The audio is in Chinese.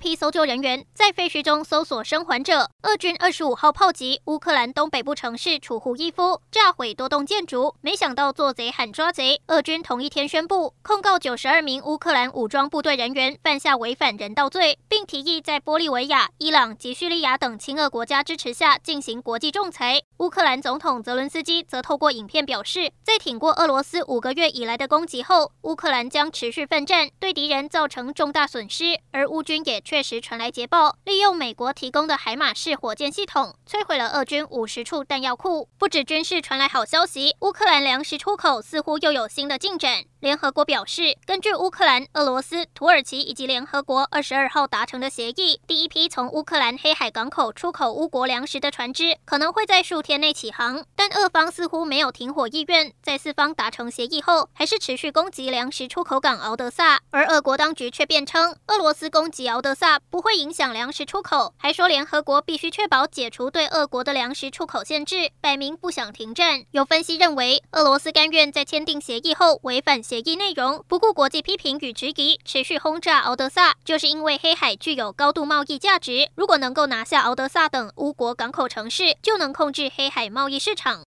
批搜救人员在废墟中搜索生还者。俄军二十五号炮击乌克兰东北部城市楚胡伊夫，炸毁多栋建筑。没想到做贼喊抓贼，俄军同一天宣布控告九十二名乌克兰武装部队人员犯下违反人道罪，并提议在玻利维亚、伊朗及叙利亚等亲俄国家支持下进行国际仲裁。乌克兰总统泽伦斯基则透过影片表示，在挺过俄罗斯五个月以来的攻击后，乌克兰将持续奋战，对敌人造成重大损失，而乌军也。确实传来捷报，利用美国提供的海马式火箭系统摧毁了俄军五十处弹药库。不止军事传来好消息，乌克兰粮食出口似乎又有新的进展。联合国表示，根据乌克兰、俄罗斯、土耳其以及联合国二十二号达成的协议，第一批从乌克兰黑海港口出口乌国粮食的船只可能会在数天内起航。但俄方似乎没有停火意愿，在四方达成协议后，还是持续攻击粮食出口港敖德萨。而俄国当局却辩称，俄罗斯攻击敖德萨不会影响粮食出口，还说联合国必须确保解除对俄国的粮食出口限制，摆明不想停战。有分析认为，俄罗斯甘愿在签订协议后违反。协议内容不顾国际批评与质疑，持续轰炸敖德萨，就是因为黑海具有高度贸易价值。如果能够拿下敖德萨等乌国港口城市，就能控制黑海贸易市场。